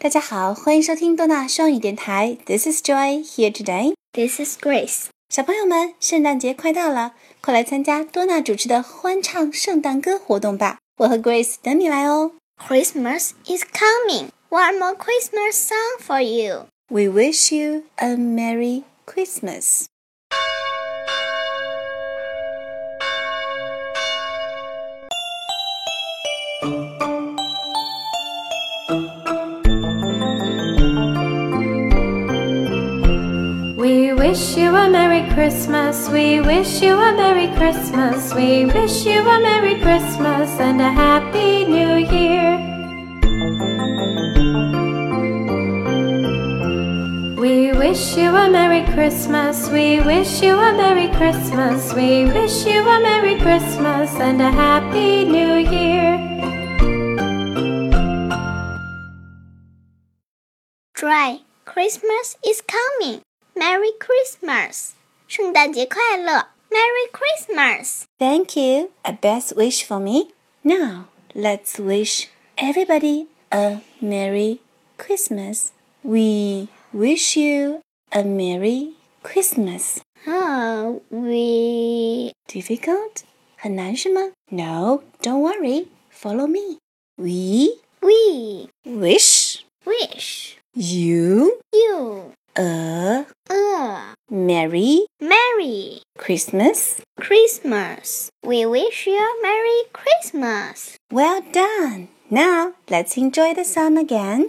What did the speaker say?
大家好，欢迎收听多纳双语电台。This is Joy here today. This is Grace. 小朋友们，圣诞节快到了，快来参加多纳主持的欢唱圣诞歌活动吧！我和 Grace 等你来哦。Christmas is coming. One more Christmas song for you. We wish you a Merry Christmas. Wish you a Merry Christmas. We wish you a Merry Christmas. We wish you a Merry Christmas and a Happy New Year. We wish you a Merry Christmas. We wish you a Merry Christmas. We wish you a Merry Christmas and a Happy New Year. Dry. Christmas is coming. Merry Christmas. 圣诞节快乐。Merry Christmas. Thank you. A best wish for me. Now, let's wish everybody a Merry Christmas. We wish you a Merry Christmas. Oh, we Difficult? 很难是吗？No, don't worry. Follow me. We we wish wish you you a a Merry Merry Christmas. Christmas. We wish you a Merry Christmas. Well done. Now, let's enjoy the song again.